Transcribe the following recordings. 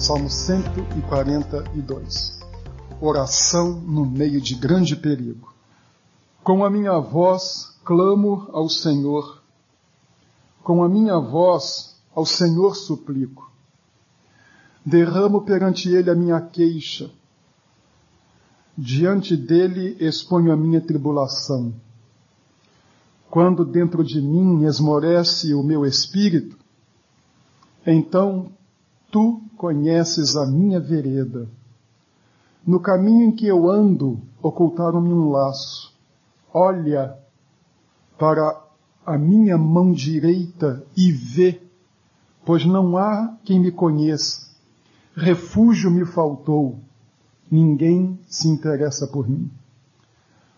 Salmo 142. Oração no meio de grande perigo. Com a minha voz clamo ao Senhor. Com a minha voz ao Senhor suplico. Derramo perante ele a minha queixa. Diante dele exponho a minha tribulação. Quando dentro de mim esmorece o meu espírito, então tu conheces a minha vereda. No caminho em que eu ando, ocultaram-me um laço. Olha para a minha mão direita e vê, pois não há quem me conheça. Refúgio me faltou, ninguém se interessa por mim.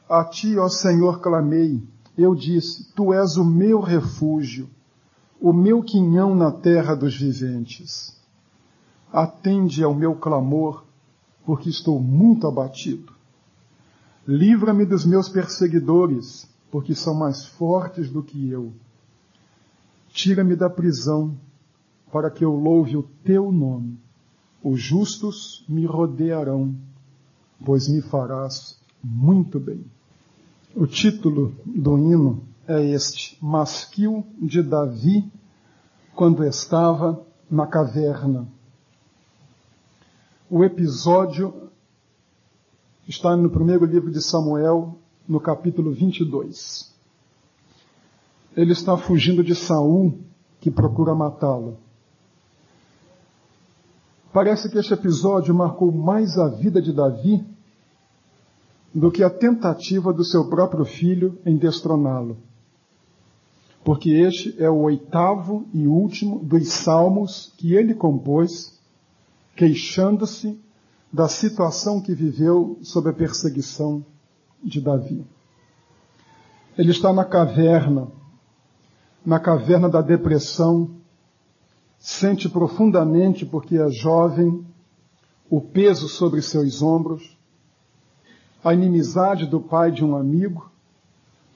A ti, ó Senhor, clamei, eu disse: Tu és o meu refúgio, o meu quinhão na terra dos viventes. Atende ao meu clamor, porque estou muito abatido. Livra-me dos meus perseguidores, porque são mais fortes do que eu. Tira-me da prisão, para que eu louve o teu nome. Os justos me rodearão, pois me farás muito bem. O título do hino é este: Masquil de Davi, quando estava na caverna. O episódio está no primeiro livro de Samuel, no capítulo 22. Ele está fugindo de Saul, que procura matá-lo. Parece que este episódio marcou mais a vida de Davi do que a tentativa do seu próprio filho em destroná-lo. Porque este é o oitavo e último dos salmos que ele compôs, queixando-se da situação que viveu sob a perseguição de Davi. Ele está na caverna, na caverna da depressão, sente profundamente, porque é jovem, o peso sobre seus ombros, a inimizade do pai de um amigo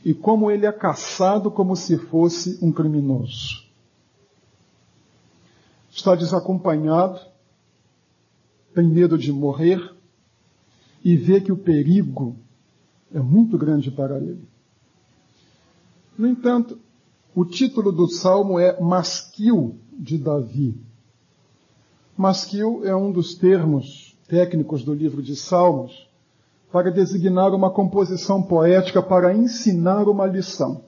e como ele é caçado como se fosse um criminoso. Está desacompanhado, tem medo de morrer e vê que o perigo é muito grande para ele. No entanto, o título do salmo é Masquil de Davi. Masquil é um dos termos técnicos do livro de Salmos para designar uma composição poética para ensinar uma lição.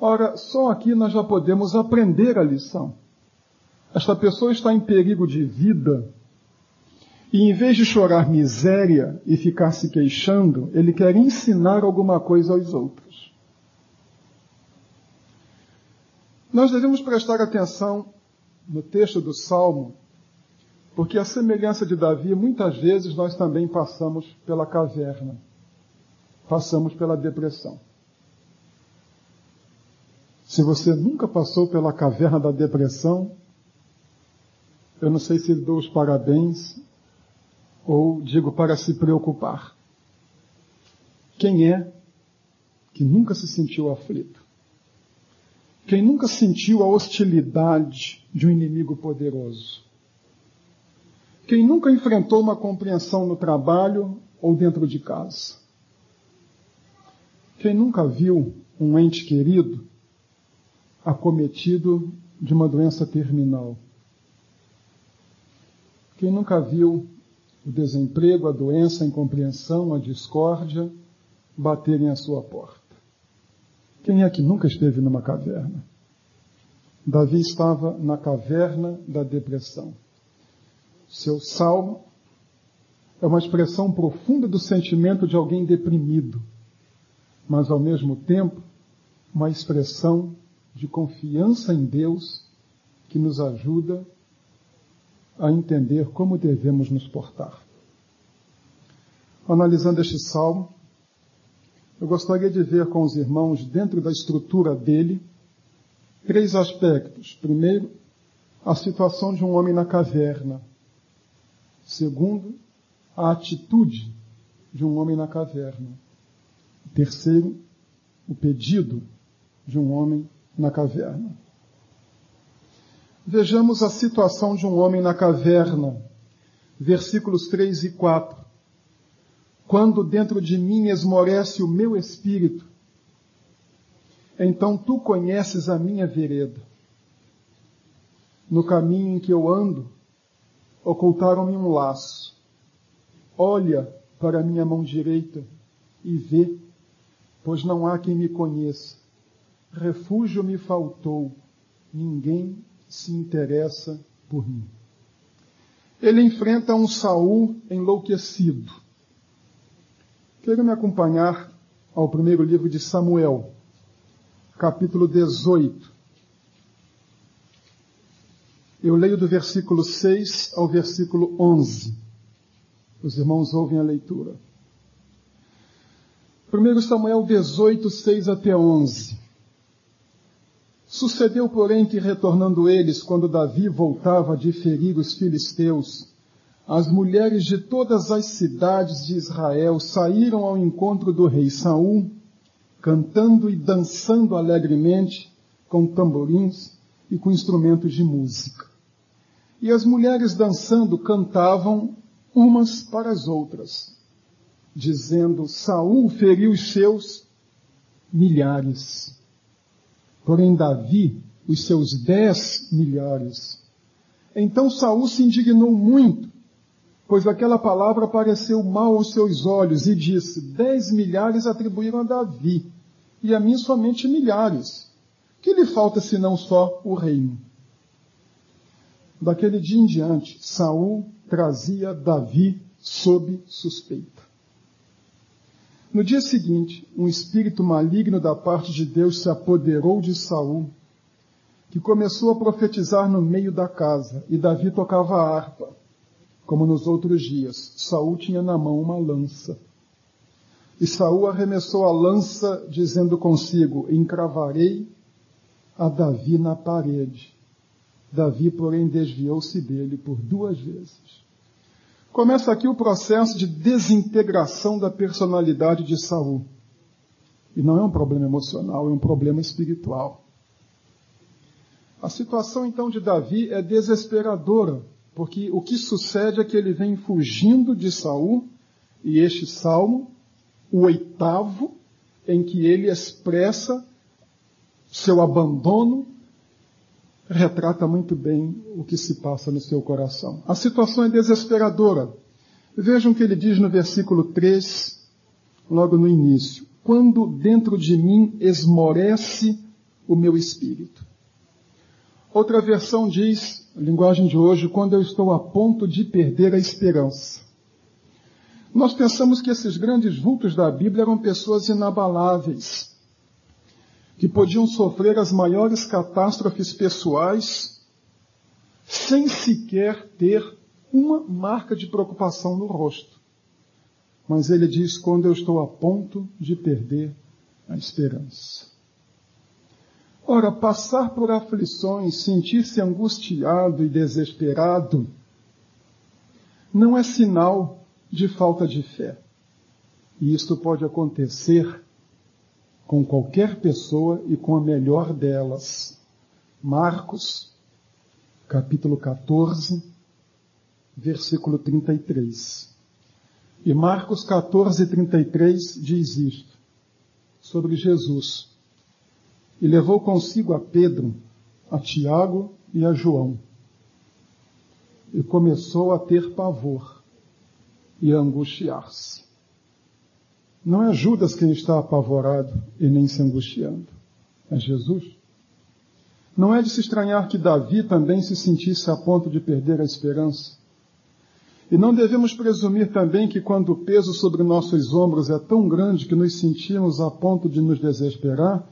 Ora, só aqui nós já podemos aprender a lição. Esta pessoa está em perigo de vida e, em vez de chorar miséria e ficar se queixando, ele quer ensinar alguma coisa aos outros. Nós devemos prestar atenção no texto do Salmo porque a semelhança de Davi, muitas vezes nós também passamos pela caverna, passamos pela depressão. Se você nunca passou pela caverna da depressão, eu não sei se dou os parabéns ou digo para se preocupar. Quem é que nunca se sentiu aflito? Quem nunca sentiu a hostilidade de um inimigo poderoso? Quem nunca enfrentou uma compreensão no trabalho ou dentro de casa? Quem nunca viu um ente querido acometido de uma doença terminal? Quem nunca viu o desemprego, a doença, a incompreensão, a discórdia baterem à sua porta? Quem é que nunca esteve numa caverna? Davi estava na caverna da depressão. Seu salmo é uma expressão profunda do sentimento de alguém deprimido, mas ao mesmo tempo uma expressão de confiança em Deus que nos ajuda a entender como devemos nos portar. Analisando este salmo, eu gostaria de ver com os irmãos, dentro da estrutura dele, três aspectos. Primeiro, a situação de um homem na caverna Segundo, a atitude de um homem na caverna. Terceiro, o pedido de um homem na caverna. Vejamos a situação de um homem na caverna, versículos 3 e 4. Quando dentro de mim esmorece o meu espírito, então tu conheces a minha vereda. No caminho em que eu ando, ocultaram-me um laço. Olha para a minha mão direita e vê, pois não há quem me conheça. Refúgio me faltou, ninguém se interessa por mim. Ele enfrenta um Saul enlouquecido. Quero me acompanhar ao primeiro livro de Samuel, capítulo 18. Eu leio do versículo 6 ao versículo 11. Os irmãos ouvem a leitura. 1 Samuel 18, 6 até 11. Sucedeu, porém, que retornando eles, quando Davi voltava de ferir os filisteus, as mulheres de todas as cidades de Israel saíram ao encontro do rei Saul cantando e dançando alegremente com tamborins e com instrumentos de música. E as mulheres dançando cantavam umas para as outras, dizendo: Saul feriu os seus milhares, porém Davi os seus dez milhares. Então Saul se indignou muito, pois aquela palavra pareceu mal aos seus olhos e disse: Dez milhares atribuíram a Davi e a mim somente milhares. Que lhe falta senão só o reino? Daquele dia em diante, Saul trazia Davi sob suspeita. No dia seguinte, um espírito maligno da parte de Deus se apoderou de Saul, que começou a profetizar no meio da casa, e Davi tocava a harpa, como nos outros dias. Saul tinha na mão uma lança. E Saul arremessou a lança, dizendo consigo: Encravarei a Davi na parede. Davi, porém, desviou-se dele por duas vezes. Começa aqui o processo de desintegração da personalidade de Saul. E não é um problema emocional, é um problema espiritual. A situação então de Davi é desesperadora, porque o que sucede é que ele vem fugindo de Saul, e este salmo o oitavo, em que ele expressa seu abandono, retrata muito bem o que se passa no seu coração. A situação é desesperadora. Vejam o que ele diz no versículo 3, logo no início. Quando dentro de mim esmorece o meu espírito. Outra versão diz, linguagem de hoje, quando eu estou a ponto de perder a esperança. Nós pensamos que esses grandes vultos da Bíblia eram pessoas inabaláveis, que podiam sofrer as maiores catástrofes pessoais sem sequer ter uma marca de preocupação no rosto. Mas ele diz: quando eu estou a ponto de perder a esperança. Ora, passar por aflições, sentir-se angustiado e desesperado, não é sinal de falta de fé. E isto pode acontecer com qualquer pessoa e com a melhor delas. Marcos, capítulo 14, versículo 33. E Marcos 14, 33 diz isto sobre Jesus. E levou consigo a Pedro, a Tiago e a João. E começou a ter pavor e angustiar-se. Não é Judas quem está apavorado e nem se angustiando, é Jesus. Não é de se estranhar que Davi também se sentisse a ponto de perder a esperança. E não devemos presumir também que quando o peso sobre nossos ombros é tão grande que nos sentimos a ponto de nos desesperar,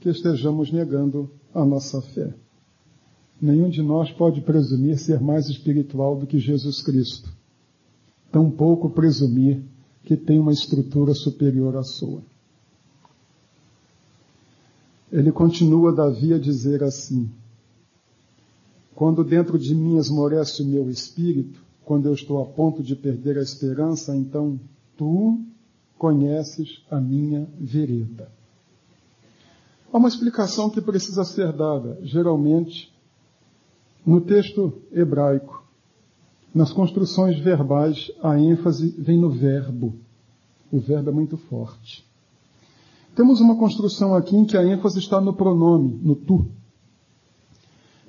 que estejamos negando a nossa fé. Nenhum de nós pode presumir ser mais espiritual do que Jesus Cristo tampouco presumir que tem uma estrutura superior à sua. Ele continua, Davi, a dizer assim: Quando dentro de mim esmorece o meu espírito, quando eu estou a ponto de perder a esperança, então tu conheces a minha vereda. Há uma explicação que precisa ser dada. Geralmente, No texto hebraico, nas construções verbais, a ênfase vem no verbo. O verbo é muito forte. Temos uma construção aqui em que a ênfase está no pronome, no tu.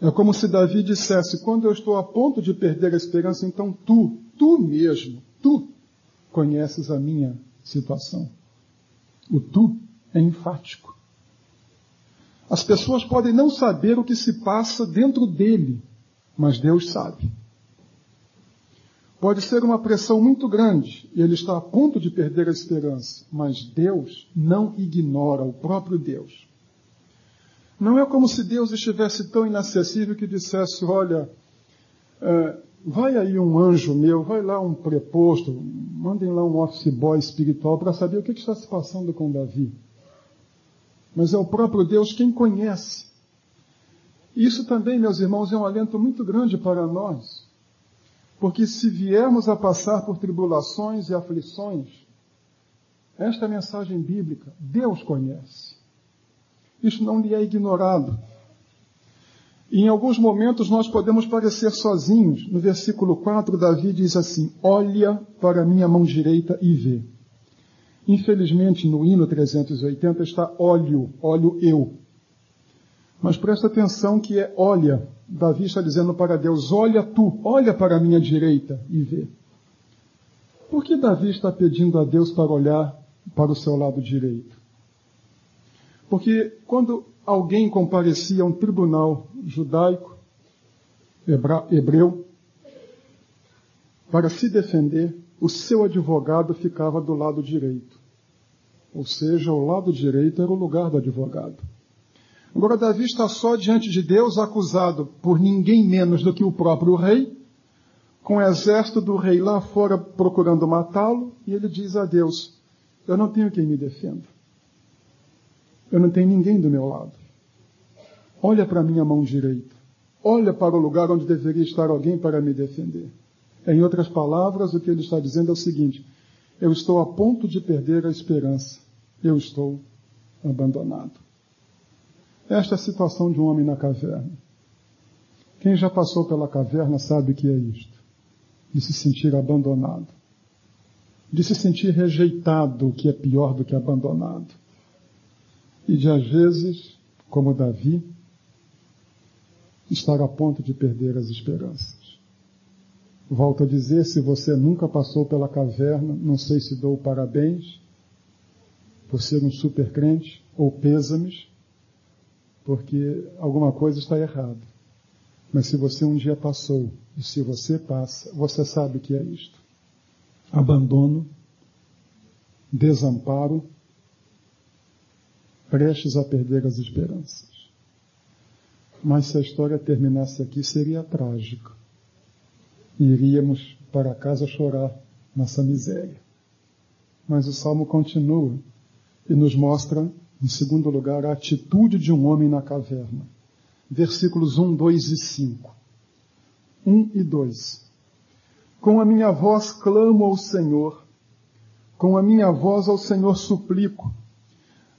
É como se Davi dissesse: quando eu estou a ponto de perder a esperança, então tu, tu mesmo, tu conheces a minha situação. O tu é enfático. As pessoas podem não saber o que se passa dentro dele, mas Deus sabe. Pode ser uma pressão muito grande e ele está a ponto de perder a esperança, mas Deus não ignora o próprio Deus. Não é como se Deus estivesse tão inacessível que dissesse: Olha, é, vai aí um anjo meu, vai lá um preposto, mandem lá um office boy espiritual para saber o que, está se passando com Davi. Mas é o próprio Deus quem conhece. Isso também, meus irmãos, é um alento muito grande para nós. Porque se viermos a passar por tribulações e aflições, esta mensagem bíblica, Deus conhece. Isso não lhe é ignorado. E em alguns momentos nós podemos parecer sozinhos. No versículo 4, Davi diz assim: Olha para minha mão direita e vê. Infelizmente, no hino 380 está óleo, óleo eu. Mas presta atenção que é olha. Davi está dizendo para Deus: Olha tu, olha para a minha direita e vê. Por que Davi está pedindo a Deus para olhar para o seu lado direito? Porque quando alguém comparecia a um tribunal judaico, hebreu, para se defender, o seu advogado ficava do lado direito. Ou seja, o lado direito era o lugar do advogado. Agora, Davi está só diante de Deus, acusado por ninguém menos do que o próprio rei, com o exército do rei lá fora procurando matá-lo, e ele diz a Deus: Eu não tenho quem me defenda. Eu não tenho ninguém do meu lado. Olha para a minha mão direita. Olha para o lugar onde deveria estar alguém para me defender. Em outras palavras, o que ele está dizendo é o seguinte: eu estou a ponto de perder a esperança. Eu estou abandonado. Esta é a situação de um homem na caverna. Quem já passou pela caverna sabe o que é isto: de se sentir abandonado, de se sentir rejeitado, que é pior do que abandonado. E de às vezes, como Davi, estar a ponto de perder as esperanças. Volto a dizer, se você nunca passou pela caverna, não sei se dou parabéns. Por ser um super crente ou pêsames, porque alguma coisa está errada. Mas se você um dia passou, e se você passa, você sabe o que é isto. Abandono, desamparo, prestes a perder as esperanças. Mas se a história terminasse aqui, seria trágico. Iríamos para casa chorar nossa miséria. Mas o salmo continua e nos mostra, em segundo lugar, a atitude de um homem na caverna. Versículos 1, 2 e 5. 1 e 2. Com a minha voz clamo ao Senhor, com a minha voz ao Senhor suplico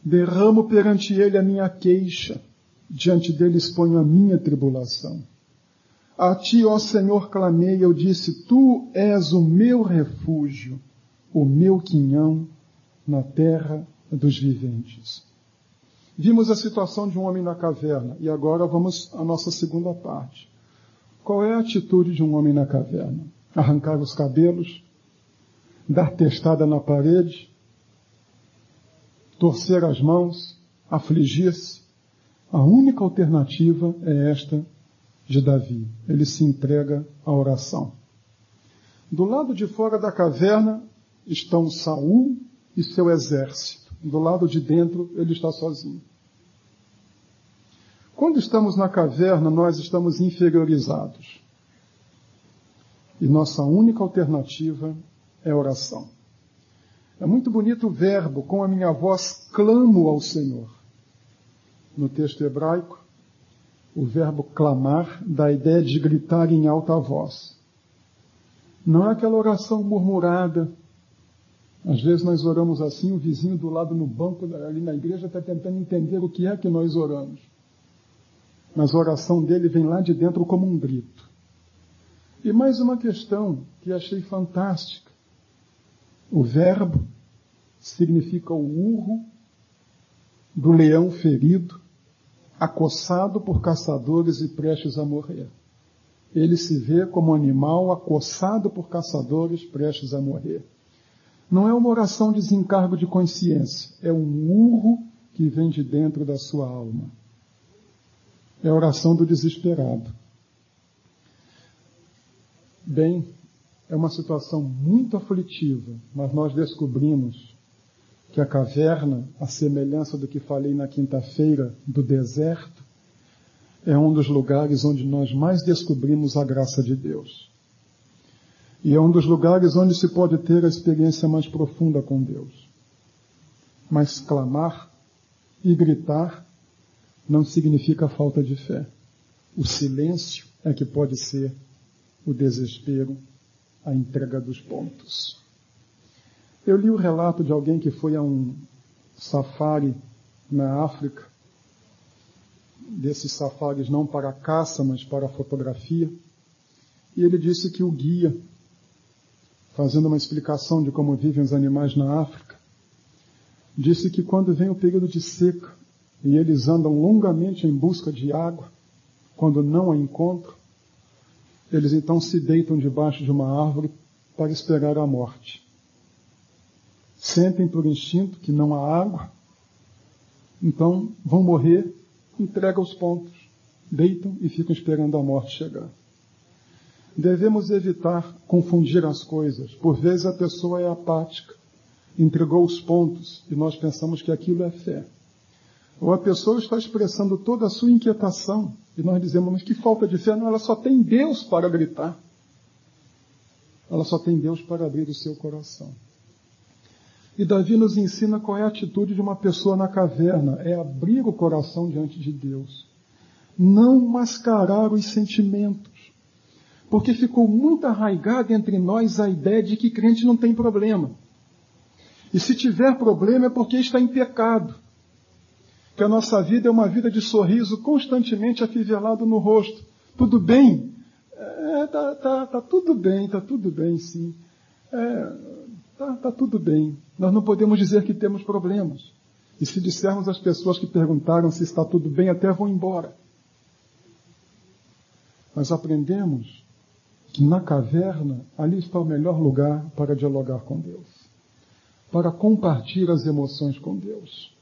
derramo perante ele a minha queixa, diante dele exponho a minha tribulação. A ti, ó Senhor, clamei, eu disse, tu és o meu refúgio, o meu quinhão na terra dos viventes. Vimos a situação de um homem na caverna e agora vamos à nossa segunda parte. Qual é a atitude de um homem na caverna? Arrancar os cabelos, dar testada na parede, torcer as mãos, afligir-se. A única alternativa é esta de Davi. Ele se entrega à oração. Do lado de fora da caverna estão Saul e seu exército. Do lado de dentro ele está sozinho. Quando estamos na caverna, nós estamos inferiorizados. E nossa única alternativa é oração. É muito bonito o verbo, com a minha voz clamo ao Senhor. No texto hebraico, o verbo clamar dá a ideia de gritar em alta voz. Não é aquela oração murmurada. Às vezes nós oramos assim, o vizinho do lado no banco ali na igreja está tentando entender o que é que nós oramos. mas a oração dele vem lá de dentro como um grito. E mais uma questão que achei fantástica. O verbo significa o urro do leão ferido, acossado por caçadores e prestes a morrer. Ele se vê como animal acossado por caçadores prestes a morrer. Não é uma oração de desencargo de consciência, é um urro que vem de dentro da sua alma. É a oração do desesperado. Bem, é uma situação muito aflitiva, mas nós descobrimos que a caverna, a semelhança do que falei na quinta-feira do deserto, é um dos lugares onde nós mais descobrimos a graça de Deus. E é um dos lugares onde se pode ter a experiência mais profunda com Deus. Mas clamar e gritar não significa falta de fé. O silêncio é que pode ser o desespero, a entrega dos pontos. Eu li o relato de alguém que foi a um safari na África, desses safaris não para caça, mas para fotografia, e ele disse que o guia, fazendo uma explicação de como vivem os animais na África, disse que quando vem o período de seca e eles andam longamente em busca de água, quando não a encontram, eles então se deitam debaixo de uma árvore para esperar a morte sentem por instinto que não há água, então vão morrer, entregam os pontos, deitam e ficam esperando a morte chegar. Devemos evitar confundir as coisas. Por vezes a pessoa é apática, entregou os pontos e nós pensamos que aquilo é fé. Ou a pessoa está expressando toda a sua inquietação e nós dizemos, mas que falta de fé, não, ela só tem Deus para gritar. Ela só tem Deus para abrir o seu coração. E Davi nos ensina qual é a atitude de uma pessoa na caverna: é abrir o coração diante de Deus. Não mascarar os sentimentos. Porque ficou muito arraigada entre nós a ideia de que crente não tem problema. E se tiver problema é porque está em pecado. Que a nossa vida é uma vida de sorriso constantemente afivelado no rosto. Tudo bem? É, tá, tá, tá tudo bem, tá tudo bem, sim. É, tá, tá tudo bem. Nós não podemos dizer que temos problemas. E se dissermos às pessoas que perguntaram se está tudo bem, até vão embora. Mas aprendemos na caverna, ali está o melhor lugar para dialogar com Deus, para compartilhar as emoções com Deus.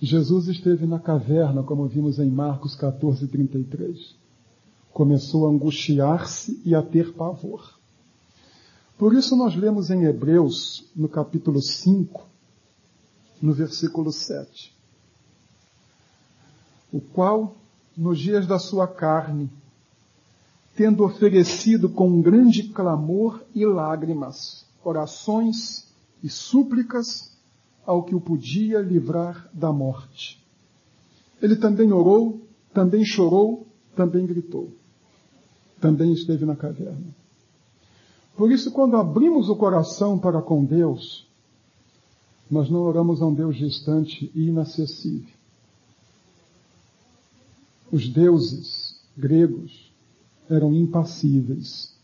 Jesus esteve na caverna, como vimos em Marcos 14, 33. Começou a angustiar-se e a ter pavor. Por isso nós lemos em Hebreus, no capítulo 5, no versículo 7. O qual, nos dias da sua carne, tendo oferecido com grande clamor e lágrimas, orações e súplicas ao que o podia livrar da morte. Ele também orou, também chorou, também gritou. Também esteve na caverna. Por isso, quando abrimos o coração para com Deus, nós não oramos a um Deus distante e inacessível. Os deuses gregos eram impassíveis.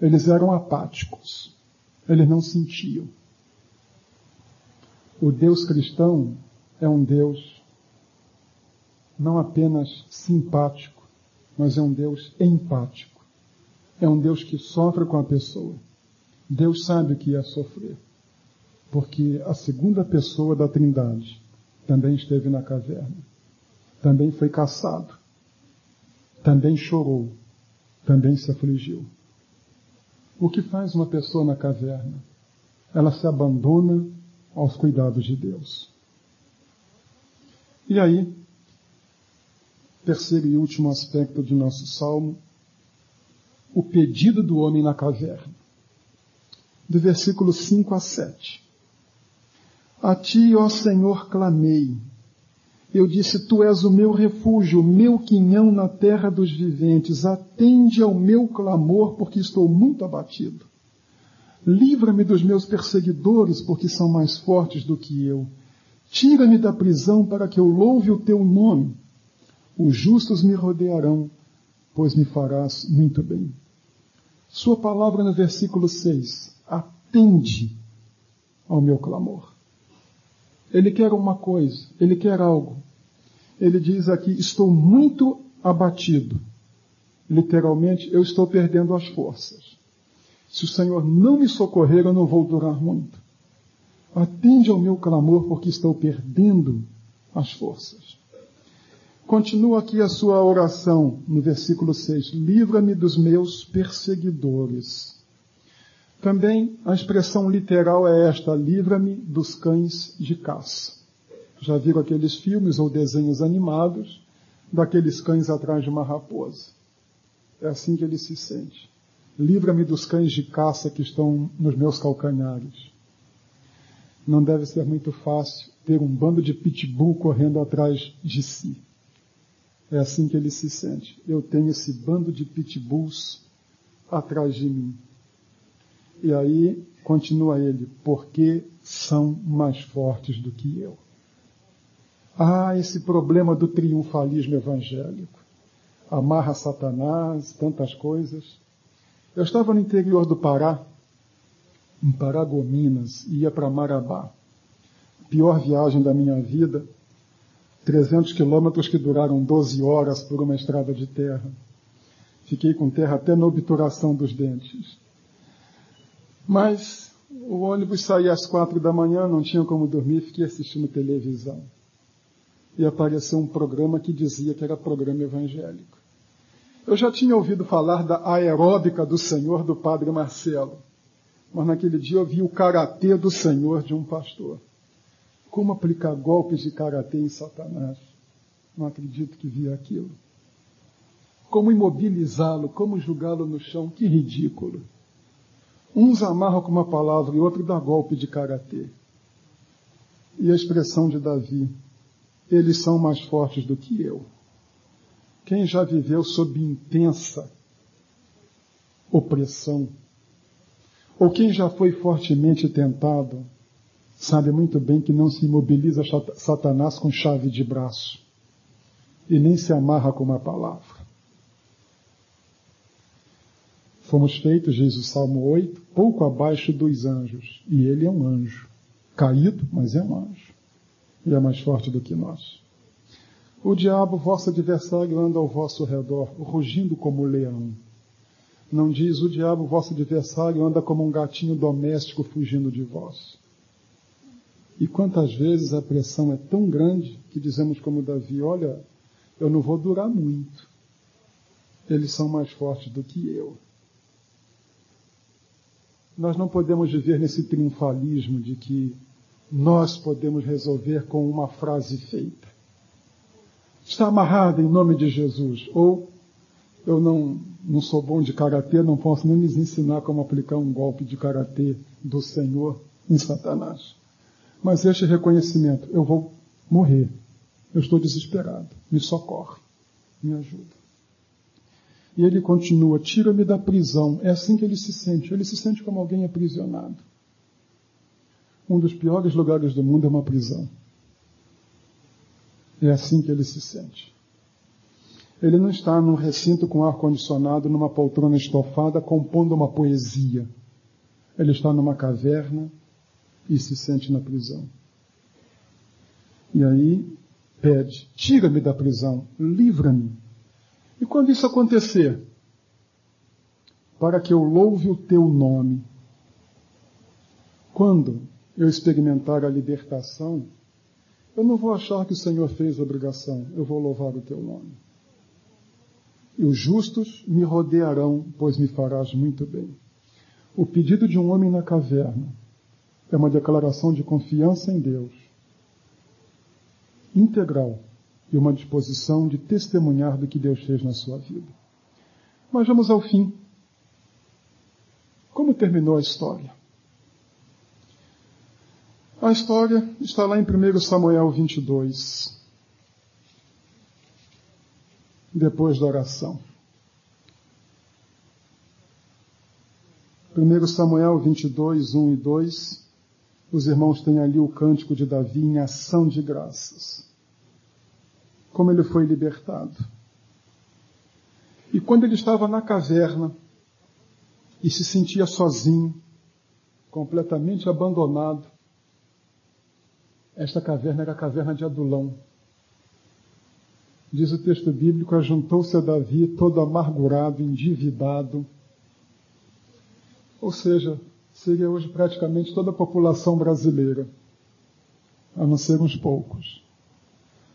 Eles eram apáticos. Eles não sentiam. O Deus cristão é um Deus não apenas simpático, mas é um Deus empático é um Deus que sofre com a pessoa. Deus sabe o que é sofrer. Porque a segunda pessoa da Trindade também esteve na caverna. Também foi caçado. Também chorou. Também se afligiu. O que faz uma pessoa na caverna? Ela se abandona aos cuidados de Deus. E aí, terceiro e último aspecto de nosso salmo o pedido do homem na caverna. Do versículo 5 a 7. A ti, ó Senhor, clamei. Eu disse, Tu és o meu refúgio, o meu quinhão na terra dos viventes. Atende ao meu clamor, porque estou muito abatido. Livra-me dos meus perseguidores, porque são mais fortes do que eu. Tira-me da prisão para que eu louve o teu nome. Os justos me rodearão, pois me farás muito bem. Sua palavra no versículo 6. Atende ao meu clamor. Ele quer uma coisa, ele quer algo. Ele diz aqui: Estou muito abatido. Literalmente, eu estou perdendo as forças. Se o Senhor não me socorrer, eu não vou durar muito. Atende ao meu clamor, porque estou perdendo as forças. Continua aqui a sua oração no versículo 6. Livra-me dos meus perseguidores. Também a expressão literal é esta: livra-me dos cães de caça. Já viram aqueles filmes ou desenhos animados daqueles cães atrás de uma raposa? É assim que ele se sente. Livra-me dos cães de caça que estão nos meus calcanhares. Não deve ser muito fácil ter um bando de pitbull correndo atrás de si. É assim que ele se sente. Eu tenho esse bando de pitbulls atrás de mim. E aí continua ele, porque são mais fortes do que eu. Ah, esse problema do triunfalismo evangélico. Amarra Satanás, tantas coisas. Eu estava no interior do Pará, em Paragominas, ia para Marabá. Pior viagem da minha vida 300 quilômetros que duraram 12 horas por uma estrada de terra. Fiquei com terra até na obturação dos dentes. Mas o ônibus saía às quatro da manhã, não tinha como dormir, fiquei assistindo televisão. E apareceu um programa que dizia que era programa evangélico. Eu já tinha ouvido falar da aeróbica do Senhor do Padre Marcelo, mas naquele dia eu vi o karatê do Senhor de um pastor. Como aplicar golpes de karatê em Satanás? Não acredito que vi aquilo. Como imobilizá-lo, como julgá-lo no chão? Que ridículo. Uns amarram com uma palavra e outro dá golpe de karatê. E a expressão de Davi: eles são mais fortes do que eu. Quem já viveu sob intensa opressão, ou quem já foi fortemente tentado, sabe muito bem que não se imobiliza Satanás com chave de braço e nem se amarra com uma palavra. Fomos feitos, diz o Salmo 8, pouco abaixo dos anjos, e ele é um anjo, caído, mas é um anjo, e é mais forte do que nós. O diabo, vosso adversário, anda ao vosso redor, rugindo como leão. Não diz o diabo, vosso adversário, anda como um gatinho doméstico fugindo de vós. E quantas vezes a pressão é tão grande que dizemos como Davi, olha, eu não vou durar muito. Eles são mais fortes do que eu. Nós não podemos viver nesse triunfalismo de que nós podemos resolver com uma frase feita. Está amarrado em nome de Jesus. Ou eu não, não sou bom de karatê, não posso nem lhes ensinar como aplicar um golpe de karatê do Senhor em Satanás. Mas este reconhecimento, eu vou morrer. Eu estou desesperado. Me socorre. Me ajuda. E ele continua: tira-me da prisão. É assim que ele se sente. Ele se sente como alguém aprisionado. Um dos piores lugares do mundo é uma prisão. É assim que ele se sente. Ele não está num recinto com ar-condicionado, numa poltrona estofada, compondo uma poesia. Ele está numa caverna, e se sente na prisão. E aí pede: tira-me da prisão, livra-me. E quando isso acontecer, para que eu louve o teu nome, quando eu experimentar a libertação, eu não vou achar que o Senhor fez obrigação, eu vou louvar o teu nome. E os justos me rodearão, pois me farás muito bem. O pedido de um homem na caverna é uma declaração de confiança em Deus, integral, e uma disposição de testemunhar do que Deus fez na sua vida. Mas vamos ao fim. Como terminou a história? A história está lá em 1 Samuel 22. Depois da oração. 1 Samuel 22, 1 e 2 os irmãos têm ali o cântico de Davi em ação de graças. Como ele foi libertado. E quando ele estava na caverna e se sentia sozinho, completamente abandonado, esta caverna era a caverna de Adulão. Diz o texto bíblico: ajuntou-se a Davi todo amargurado, endividado. Ou seja, seria hoje praticamente toda a população brasileira, a não ser uns poucos.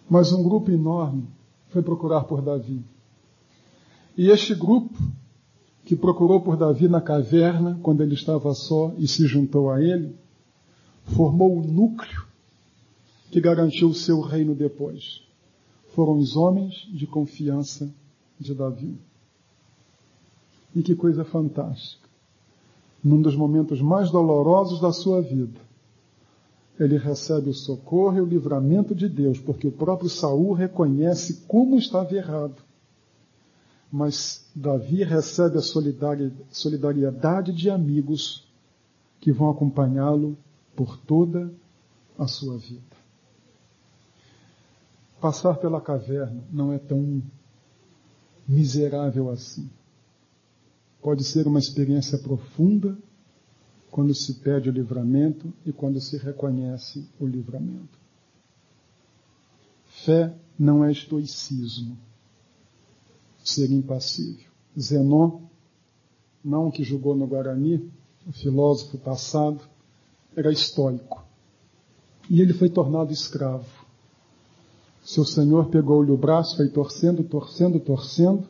Mas um grupo enorme foi procurar por Davi. E este grupo, que procurou por Davi na caverna, quando ele estava só e se juntou a ele, formou o núcleo que garantiu o seu reino depois. Foram os homens de confiança de Davi. E que coisa fantástica. Num dos momentos mais dolorosos da sua vida, ele recebe o socorro e o livramento de Deus, porque o próprio Saul reconhece como estava errado. Mas Davi recebe a solidariedade de amigos que vão acompanhá-lo por toda a sua vida. Passar pela caverna não é tão miserável assim. Pode ser uma experiência profunda quando se pede o livramento e quando se reconhece o livramento. Fé não é estoicismo, ser impassível. Zenon, não que julgou no Guarani, o filósofo passado, era estoico. E ele foi tornado escravo. Seu senhor pegou-lhe o braço, foi torcendo, torcendo, torcendo,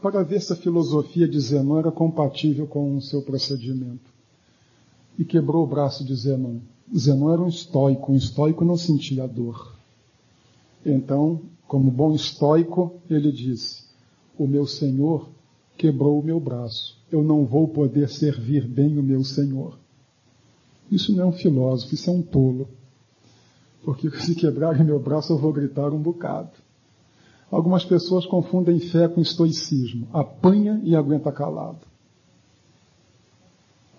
para ver se a filosofia de Zenon era compatível com o seu procedimento e quebrou o braço de Zenon. Zenon era um estoico, um estoico não sentia dor. Então, como bom estoico, ele disse: O meu senhor quebrou o meu braço, eu não vou poder servir bem o meu senhor. Isso não é um filósofo, isso é um tolo. Porque se quebrarem meu braço, eu vou gritar um bocado. Algumas pessoas confundem fé com estoicismo. Apanha e aguenta calado.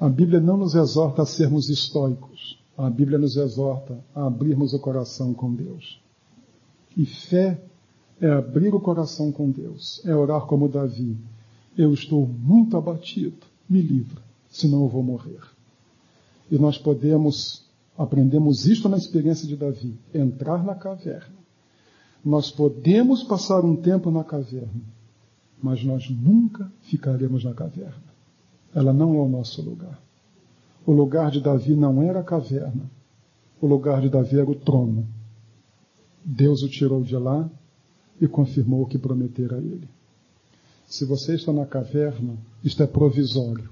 A Bíblia não nos exorta a sermos estoicos. A Bíblia nos exorta a abrirmos o coração com Deus. E fé é abrir o coração com Deus, é orar como Davi. Eu estou muito abatido, me livra, senão eu vou morrer. E nós podemos, aprendemos isto na experiência de Davi, entrar na caverna. Nós podemos passar um tempo na caverna, mas nós nunca ficaremos na caverna. Ela não é o nosso lugar. O lugar de Davi não era a caverna. O lugar de Davi era o trono. Deus o tirou de lá e confirmou o que prometera a ele. Se você está na caverna, isto é provisório,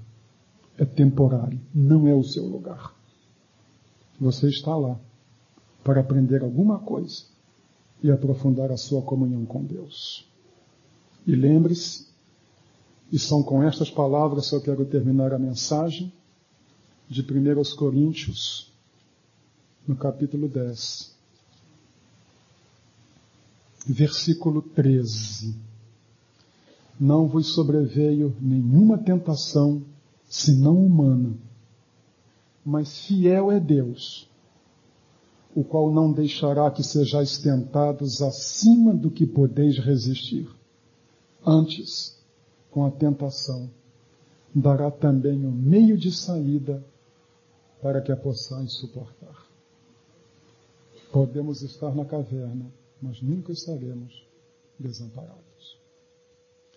é temporário, não é o seu lugar. Você está lá para aprender alguma coisa e aprofundar a sua comunhão com Deus. E lembre-se e são com estas palavras que eu quero terminar a mensagem de 1 Coríntios, no capítulo 10, versículo 13. Não vos sobreveio nenhuma tentação senão humana, mas fiel é Deus, o qual não deixará que sejais tentados acima do que podeis resistir. Antes, com a tentação, dará também um meio de saída para que a possais suportar. Podemos estar na caverna, mas nunca estaremos desamparados.